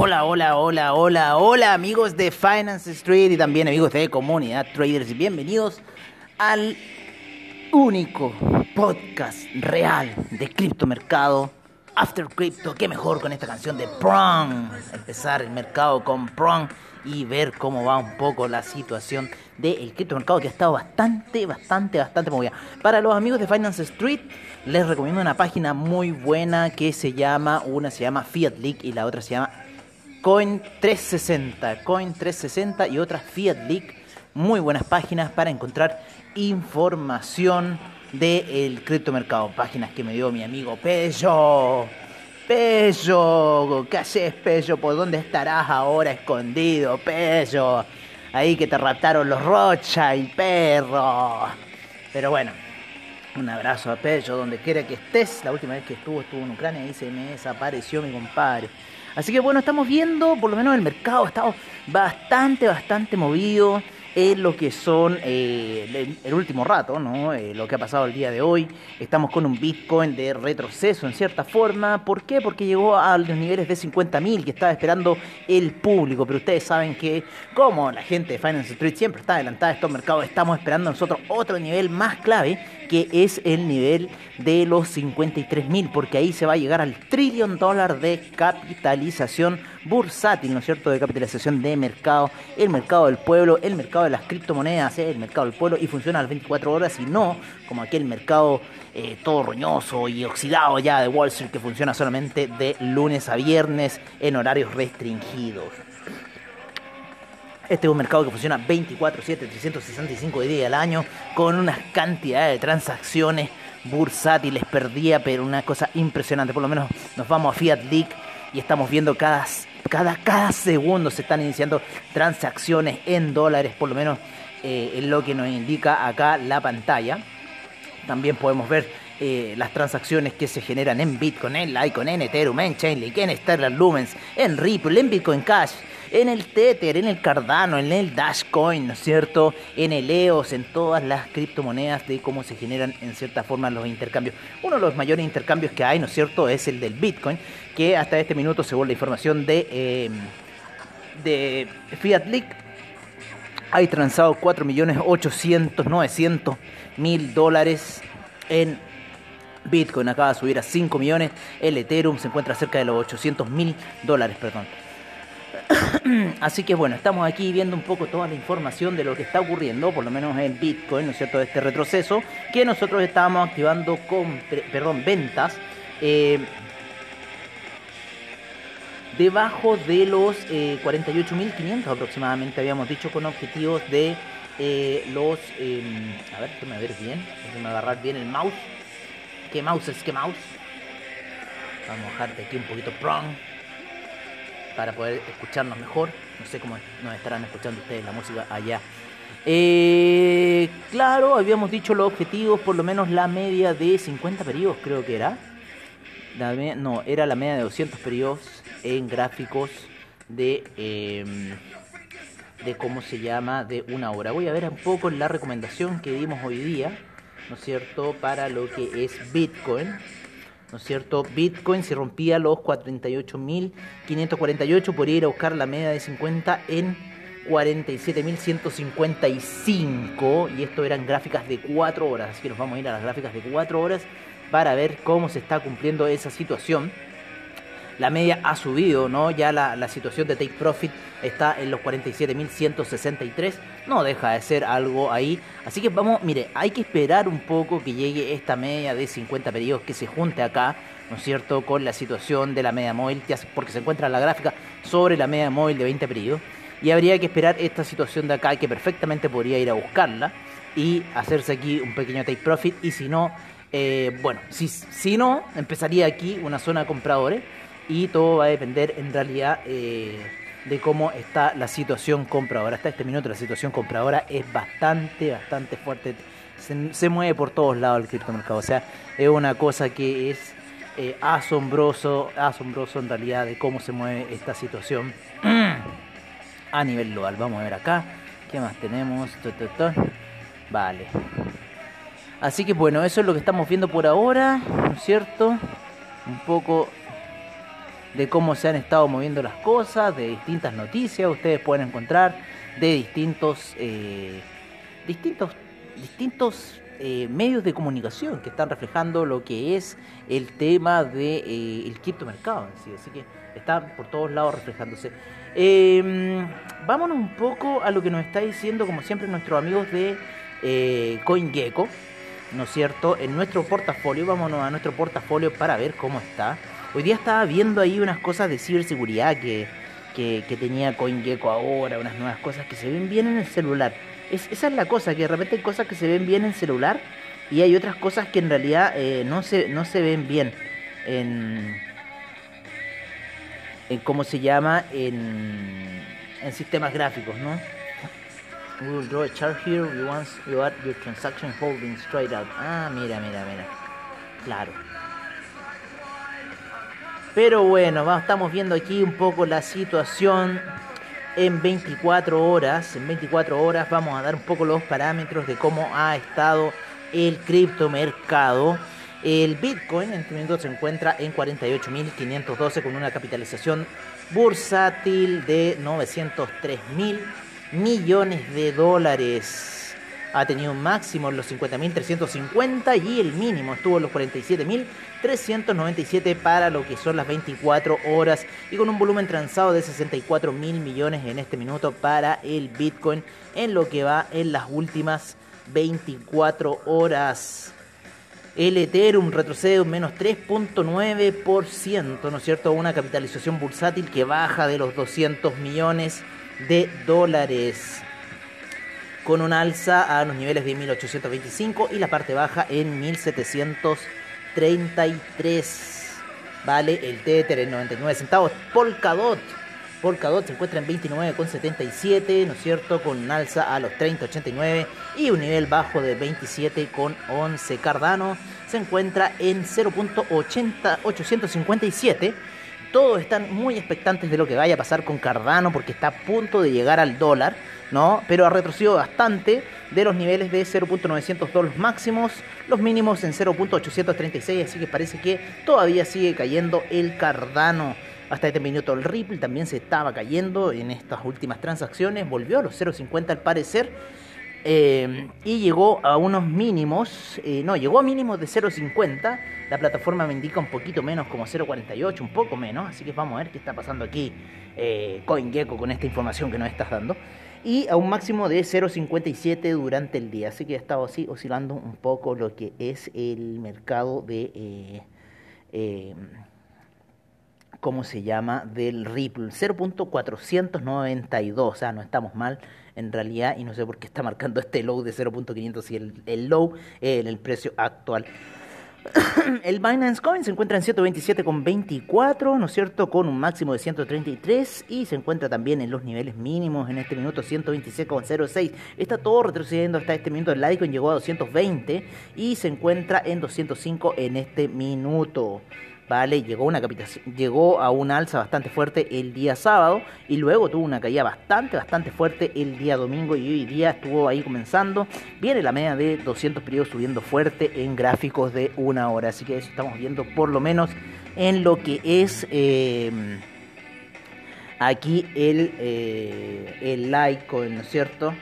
Hola, hola, hola, hola, hola amigos de Finance Street y también amigos de Comunidad Traders bienvenidos al único podcast real de criptomercado After Crypto. Qué mejor con esta canción de Prong. Empezar el mercado con Prong y ver cómo va un poco la situación del criptomercado que ha estado bastante, bastante, bastante movida. Para los amigos de Finance Street les recomiendo una página muy buena que se llama, una se llama Fiat League y la otra se llama Coin 360, Coin 360 y otras Fiat League, muy buenas páginas para encontrar información del criptomercado. Páginas que me dio mi amigo Pello. Pello, ¿qué haces, Pello? ¿Por dónde estarás ahora escondido, Pello? Ahí que te raptaron los Rocha y perro. Pero bueno, un abrazo a Pello donde quiera que estés. La última vez que estuvo, estuvo en Ucrania y se me desapareció mi compadre. Así que bueno, estamos viendo, por lo menos el mercado ha estado bastante, bastante movido en lo que son eh, el, último rato, ¿no? Eh, lo que ha pasado el día de hoy. Estamos con un Bitcoin de retroceso en cierta forma. ¿Por qué? Porque llegó a los niveles de 50.000 que estaba esperando el público. Pero ustedes saben que, como la gente de Finance Street siempre está adelantada a estos mercados, estamos esperando nosotros otro nivel más clave que es el nivel de los 53.000, porque ahí se va a llegar al trillón dólar de capitalización bursátil, ¿no es cierto?, de capitalización de mercado, el mercado del pueblo, el mercado de las criptomonedas, ¿eh? el mercado del pueblo, y funciona a las 24 horas y no como aquel mercado eh, todo roñoso y oxidado ya de Wall Street que funciona solamente de lunes a viernes en horarios restringidos. Este es un mercado que funciona 24/7, 365 días al año, con una cantidad de transacciones bursátiles perdida, pero una cosa impresionante. Por lo menos nos vamos a Fiat League y estamos viendo cada, cada, cada segundo se están iniciando transacciones en dólares, por lo menos eh, es lo que nos indica acá la pantalla. También podemos ver eh, las transacciones que se generan en Bitcoin, en Litecoin, en Ethereum, en Chainlink, en Sterling Lumens, en Ripple, en Bitcoin Cash, en el Tether, en el Cardano, en el Dashcoin, ¿no es cierto? En el EOS, en todas las criptomonedas de cómo se generan en cierta forma los intercambios. Uno de los mayores intercambios que hay, ¿no es cierto?, es el del Bitcoin, que hasta este minuto, según la información de, em, de Fiat League, hay transado 4.800.900.000 dólares en Bitcoin acaba de subir a 5 millones. El Ethereum se encuentra cerca de los 800 mil dólares, perdón. Así que bueno, estamos aquí viendo un poco toda la información de lo que está ocurriendo, por lo menos en Bitcoin, ¿no es cierto?, de este retroceso, que nosotros estábamos activando con, perdón, ventas eh, debajo de los eh, 48.500 aproximadamente, habíamos dicho, con objetivos de eh, los... Em, a ver, déjame ver bien, déjame agarrar bien el mouse. ¿Qué mouse es qué mouse? Vamos a bajarte aquí un poquito prong para poder escucharnos mejor. No sé cómo nos estarán escuchando ustedes la música allá. Eh, claro, habíamos dicho los objetivos, por lo menos la media de 50 periodos, creo que era. no, era la media de 200 periodos en gráficos de, em, de cómo se llama, de una hora. Voy a ver un poco la recomendación que dimos hoy día ¿no es cierto?, para lo que es Bitcoin. ¿No es cierto? Bitcoin se rompía los 48.548, podría ir a buscar la media de 50 en 47.155 y esto eran gráficas de 4 horas, así que nos vamos a ir a las gráficas de 4 horas para ver cómo se está cumpliendo esa situación la media ha subido, ¿no? Ya la, situación de Take Profit está en los 47.163, no deja de ser algo ahí. Así que vamos, mire, hay que esperar un poco que llegue esta media de 50 periodos que se junte acá, ¿no es cierto?, con la situación de la media móvil, porque se encuentra la gráfica sobre la media móvil de 20 periodos. Y habría que esperar esta situación de acá, que perfectamente podría ir a buscarla y hacerse aquí un pequeño take profit. Y si no, eh, bueno, si, si no, empezaría aquí una zona de compradores y todo va a depender en realidad eh, de cómo está la situación compradora. Hasta este minuto la situación compradora es bastante, bastante fuerte se, mueve por todos lados el criptomercado. O sea, es una cosa que es eh, asombroso, asombroso en realidad de cómo se mueve esta situación a nivel global. Vamos a ver acá. ¿Qué más tenemos? Vale. Así que bueno, eso es lo que estamos viendo por ahora, ¿no es cierto? Un poco de cómo se han estado moviendo las cosas, de distintas noticias, ustedes pueden encontrar de distintos, eh, distintos, distintos eh, medios de comunicación que están reflejando lo que es el tema del de, eh, el criptomercado. ¿sí? Así que está por todos lados reflejándose. Em, vámonos un poco a lo que nos está diciendo, como siempre, nuestros amigos de CoinGecko, ¿no es cierto? En nuestro portafolio, vámonos a nuestro portafolio para ver cómo está. Hoy día estaba viendo ahí unas cosas de ciberseguridad que, que, tenía CoinGecko ahora, unas nuevas cosas que se ven bien en el celular. esa es la cosa, que de repente hay cosas que se ven bien en el celular y hay otras cosas que en realidad eh, no, se, no se ven bien en, en cómo se llama, en, en sistemas gráficos, ¿no? We will draw a chart here once you add your transaction straight out. Ah, mira, mira, mira. Claro. Pero bueno, estamos viendo aquí un poco la situación en 24 horas. En 24 horas vamos a dar un poco los parámetros de cómo ha estado el criptomercado. El Bitcoin en este momento se encuentra en 48.512 con una capitalización bursátil de 903.000 millones de dólares ha tenido un máximo en los 50.350 y el mínimo estuvo en los 47.397 para lo que son las 24 horas y con un volumen transado de 64 mil millones en este minuto para el Bitcoin en lo que va en las últimas 24 horas. El Ethereum retrocede un menos 3.9%, ¿no es cierto? Una capitalización bursátil que baja de los 200 millones de dólares con un alza a los niveles de 1825 y la parte baja en 1733. Vale el Tether en 99 centavos. Polkadot. Polkadot se encuentra en 29,77, ¿no es cierto? Con un alza a los 30,89 y un nivel bajo de 27,11. Cardano se encuentra en 0.857 todos están muy expectantes de lo que vaya a pasar con Cardano porque está a punto de llegar al dólar, ¿no? Pero ha retrocedido bastante de los niveles de 0.902 los máximos, los mínimos en 0.836, así que parece que todavía sigue cayendo el Cardano. Hasta este minuto el Ripple también se estaba cayendo en estas últimas transacciones, volvió a los 0.50 al parecer eh, y llegó a unos mínimos, eh, no, llegó a mínimos de 0.50. La plataforma me indica un poquito menos, como 0.48, un poco menos. Así que vamos a ver qué está pasando aquí, eh, CoinGecko, con esta información que nos estás dando. Y a un máximo de 0.57 durante el día. Así que ha estado así oscilando un poco lo que es el mercado de. ¿Cómo se llama? Del Ripple. 0.492. O no estamos mal en realidad, y no sé por qué está marcando este low de 0.500 y el, el low en el precio actual. El Binance Coin se encuentra en 127,24, ¿no es cierto? Con un máximo de 133 y se encuentra también en los niveles mínimos en este minuto 126,06. Está todo retrocediendo hasta este minuto. El Litecoin llegó a 220 y se encuentra en 205 en este minuto. ¿Vale? Llegó, una llegó a una alza bastante fuerte el día sábado y luego tuvo una caída bastante, bastante fuerte el día domingo y hoy día estuvo ahí comenzando. Viene la media de 200 periodos subiendo fuerte en gráficos de una hora, así que eso estamos viendo por lo menos en lo que es... Eh, aquí el, eh, el Litecoin, ¿no es cierto?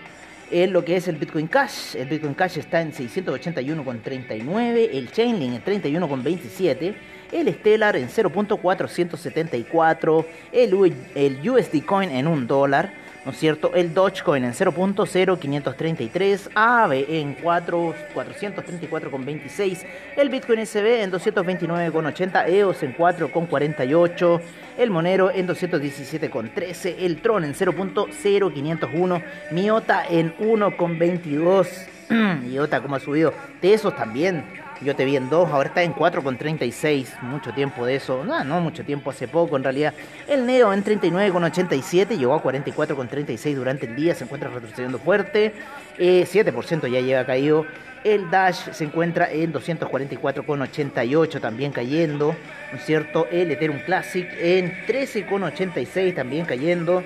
En lo que es el Bitcoin Cash. El Bitcoin Cash está en 681,39, el Chainlink en 31,27 el Stellar en 0.474, el, el USD Coin en 1 dólar, ¿no es cierto? El Dogecoin en 0.0533, AVE en 4, 434,26, el Bitcoin SB en 229,80, EOS en 4,48, el Monero en 217,13, el Tron en 0.0501, Miota en 1,22. Miota como ha subido, Tesos también Yo te vi en 2, ahora está en 4,36. Mucho tiempo de eso. No, no mucho tiempo, hace poco en realidad. El Neo en 39,87. Llegó a 44,36 durante el día. Se encuentra retrocediendo fuerte. 7% eh, ya lleva caído. El Dash se encuentra en 244,88 también cayendo, ¿no es cierto? El Ethereum Classic en 13,86 también cayendo.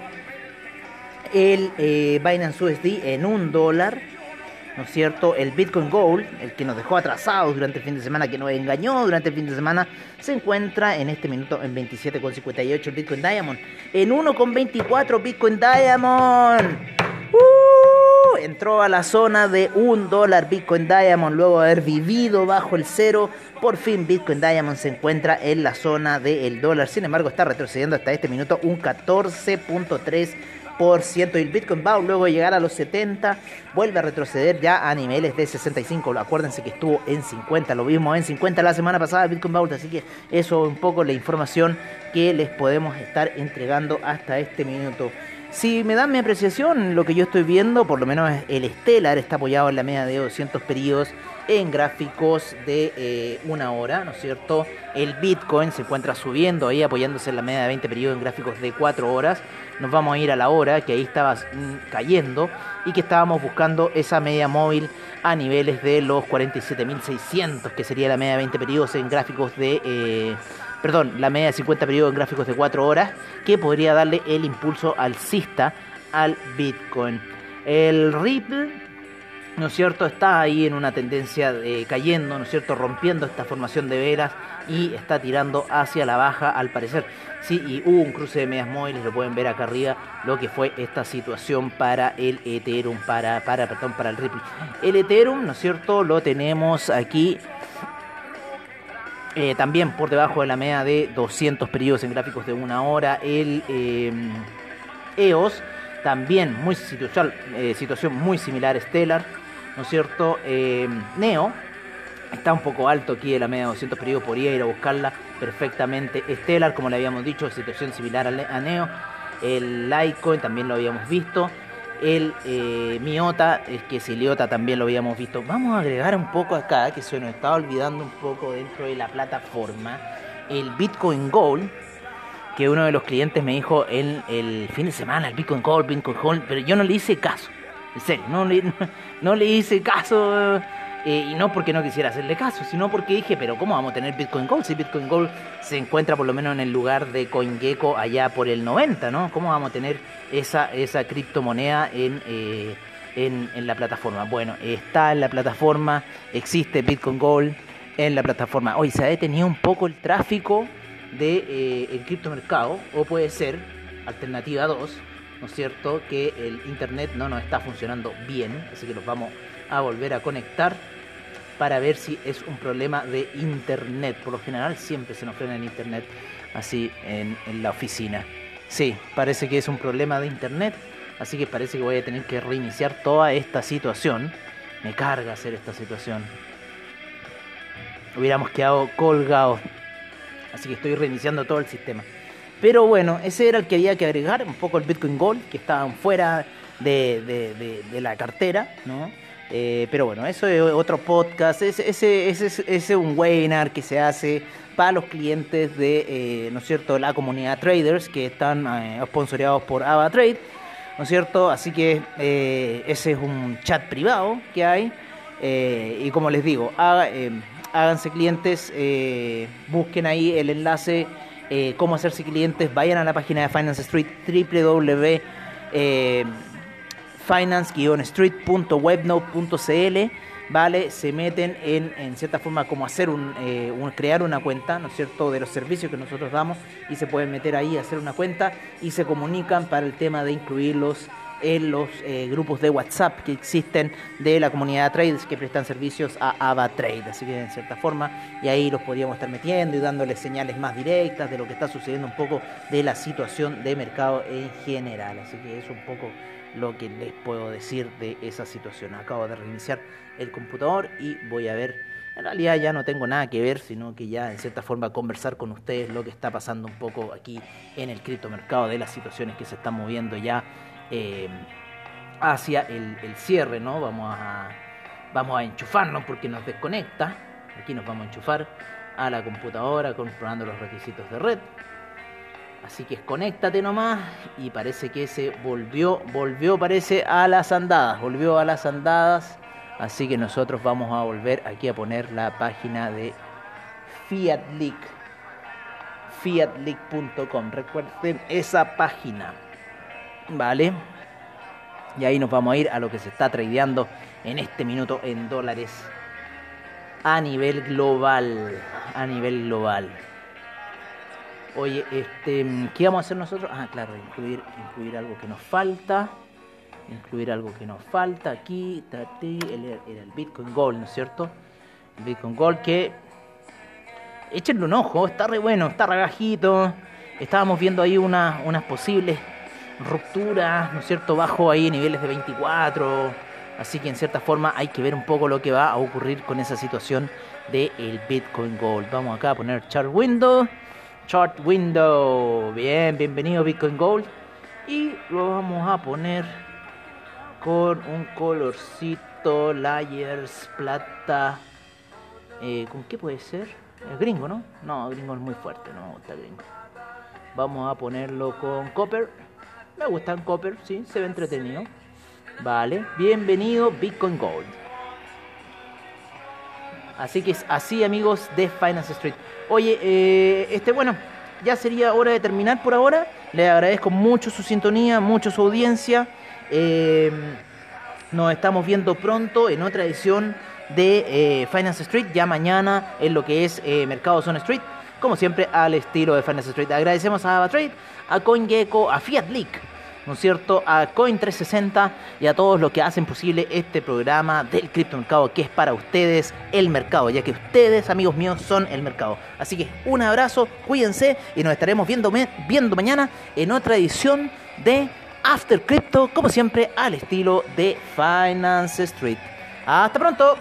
El eh, Binance USD en 1 dólar, ¿no es cierto? El Bitcoin Gold, el que nos dejó atrasados durante el fin de semana, que nos engañó durante el fin de semana, se encuentra en este minuto en 27,58 el Bitcoin Diamond. En 1,24 Bitcoin Diamond entró a la zona de un dólar Bitcoin Diamond luego de haber vivido bajo el cero. Por fin Bitcoin Diamond se encuentra en la zona del dólar. Sin embargo, está retrocediendo hasta este minuto un 14.3%. Y el Bitcoin va luego de llegar a los 70, vuelve a retroceder ya a niveles de 65. Acuérdense que estuvo en 50, lo vimos en 50 la semana pasada Bitcoin Bowl. Así que eso es un poco la información que les podemos estar entregando hasta este minuto. Si me dan mi apreciación, lo que yo estoy viendo, por lo menos el Stellar está apoyado en la media de 200 periodos en gráficos de eh, una hora, ¿no es cierto? El Bitcoin se encuentra subiendo ahí, apoyándose en la media de 20 periodos en gráficos de 4 horas. Nos vamos a ir a la hora, que ahí estaba mm, cayendo y que estábamos buscando esa media móvil a niveles de los 47.600, que sería la media de 20 periodos en gráficos de... Eh, perdón, la media de 50 periodos en gráficos de 4 horas, que podría darle el impulso alcista al Bitcoin. El Ripple, ¿no es cierto?, está ahí en una tendencia de cayendo, ¿no es cierto?, rompiendo esta formación de velas y está tirando hacia la baja al parecer. Sí, y hubo un cruce de medias móviles, lo pueden ver acá arriba, lo que fue esta situación para el Ethereum, para, para, perdón, para el Ripple. El Ethereum, ¿no es cierto?, lo tenemos aquí eh, también por debajo de la media de 200 periodos en gráficos de una hora. El EOS, eh, e también muy situación, eh, situación muy similar a Stellar, ¿no es cierto? Neo está un poco alto aquí de la media de 200 periodos, podría ir a buscarla perfectamente. Stellar, como le habíamos dicho, situación similar a Neo. El Litecoin también lo habíamos visto el eh, Miota, es que Siliota también lo habíamos visto. Vamos a agregar un poco acá, que se nos estaba olvidando un poco dentro de la plataforma, el Bitcoin Gold, que uno de los clientes me dijo el, el fin de semana, el Bitcoin Gold, Bitcoin Gold, pero yo no le hice caso. En serio, no le, no le hice caso eh, y no porque no quisiera hacerle caso, sino porque dije, pero ¿cómo vamos a tener Bitcoin Gold si Bitcoin Gold se encuentra por lo menos en el lugar de CoinGecko allá por el 90, ¿no? ¿Cómo vamos a tener esa, esa criptomoneda en, eh, en, en la plataforma? Bueno, está en la plataforma, existe Bitcoin Gold en la plataforma. Hoy se ha detenido un poco el tráfico de eh, criptomercado, o puede ser, alternativa 2, ¿no es cierto? Que el internet no nos está funcionando bien, así que nos vamos a volver a conectar para ver si es un problema de internet. Por lo general siempre se nos frena el internet así en, la oficina. Sí, parece que es un problema de internet, así que parece que voy a tener que reiniciar toda esta situación. Me carga hacer esta situación. Hubiéramos quedado colgados. Así que estoy reiniciando todo el sistema. Pero bueno, ese era el que había que agregar, un poco el Bitcoin Gold, que estaban fuera de, de, la cartera, ¿no? Eh, pero bueno, eso es otro podcast. Ese es un webinar que se hace para los clientes de, eh, ¿no es cierto?, la comunidad traders que están eh, sponsoreados por AvaTrade, ¿no es cierto? Así que ese es un chat privado que hay. y como les digo, háganse clientes, busquen ahí el enlace, cómo hacerse clientes, vayan a la página de Finance Street, www finance-street.webnode.cl, ¿vale? Se meten en, en cierta forma como hacer eh, un, crear una cuenta, ¿no es cierto?, de los servicios que nosotros damos y se pueden meter ahí hacer una cuenta y se comunican para el tema de incluirlos en los eh, grupos de WhatsApp que existen de la comunidad de traders que prestan servicios a AvaTrade. Así que en cierta forma, y ahí los podríamos estar metiendo y dándoles señales más directas de lo que está sucediendo un poco de la situación de mercado en general. Así que es un poco lo que les puedo decir de esa situación. Acabo de reiniciar el computador y voy a ver, en realidad ya no tengo nada que ver, sino que ya en cierta forma conversar con ustedes lo que está pasando un poco aquí en el criptomercado, de las situaciones que se están moviendo ya eh, hacia el, cierre, ¿no? Vamos a, vamos a enchufarnos porque nos desconecta. Aquí nos vamos a enchufar a la computadora comprobando los requisitos de red. Así que conéctate nomás y parece que se volvió, volvió parece a las andadas, volvió a las andadas. Así que nosotros vamos a volver aquí a poner la página de Fiat Leak. Fiatleak.com. Recuerden esa página. ¿Vale? Y ahí nos vamos a ir a lo que se está tradeando en este minuto en dólares a nivel global. A nivel global. Oye, este, ¿qué vamos a hacer nosotros? Ah, claro, incluir, incluir algo que nos falta. Incluir algo que nos falta aquí. Era el Bitcoin Gold, ¿no es cierto? El Bitcoin Gold que. Échenle un ojo, está re bueno, está re bajito. Estábamos viendo ahí unas posibles rupturas, ¿no es cierto? Bajo ahí niveles de 24. Así que en cierta forma hay que ver un poco lo que va a ocurrir con esa situación del el Bitcoin Gold. Vamos acá a poner chart window. Chart Window. Bien, bienvenido Bitcoin Gold. Y lo vamos a poner con un colorcito, layers, plata. Eh, ¿Con qué puede ser? Es gringo, ¿no? No, gringo es muy fuerte, no me gusta gringo. Vamos a ponerlo con copper. Me gusta el copper, sí, se ve entretenido. Vale, bienvenido Bitcoin Gold. Así que es así amigos de Finance Street. Oye, eh, este bueno, ya sería hora de terminar por ahora. Le agradezco mucho su sintonía, mucho su audiencia. Eh, nos estamos viendo pronto en otra edición de eh, Finance Street, ya mañana en lo que es Mercado Zone Street, como siempre al estilo de Finance Street. Agradecemos a AvaTrade, a CoinGecko, a Fiat Leak ¿no es cierto?, a Coin360 y a todos los que hacen posible este programa del criptomercado que es para ustedes el mercado, ya que ustedes, amigos míos, son el mercado. Así que un abrazo, cuídense y nos estaremos viendo, viendo mañana en otra edición de After Crypto, como siempre, al estilo de Finance Street. Hasta pronto.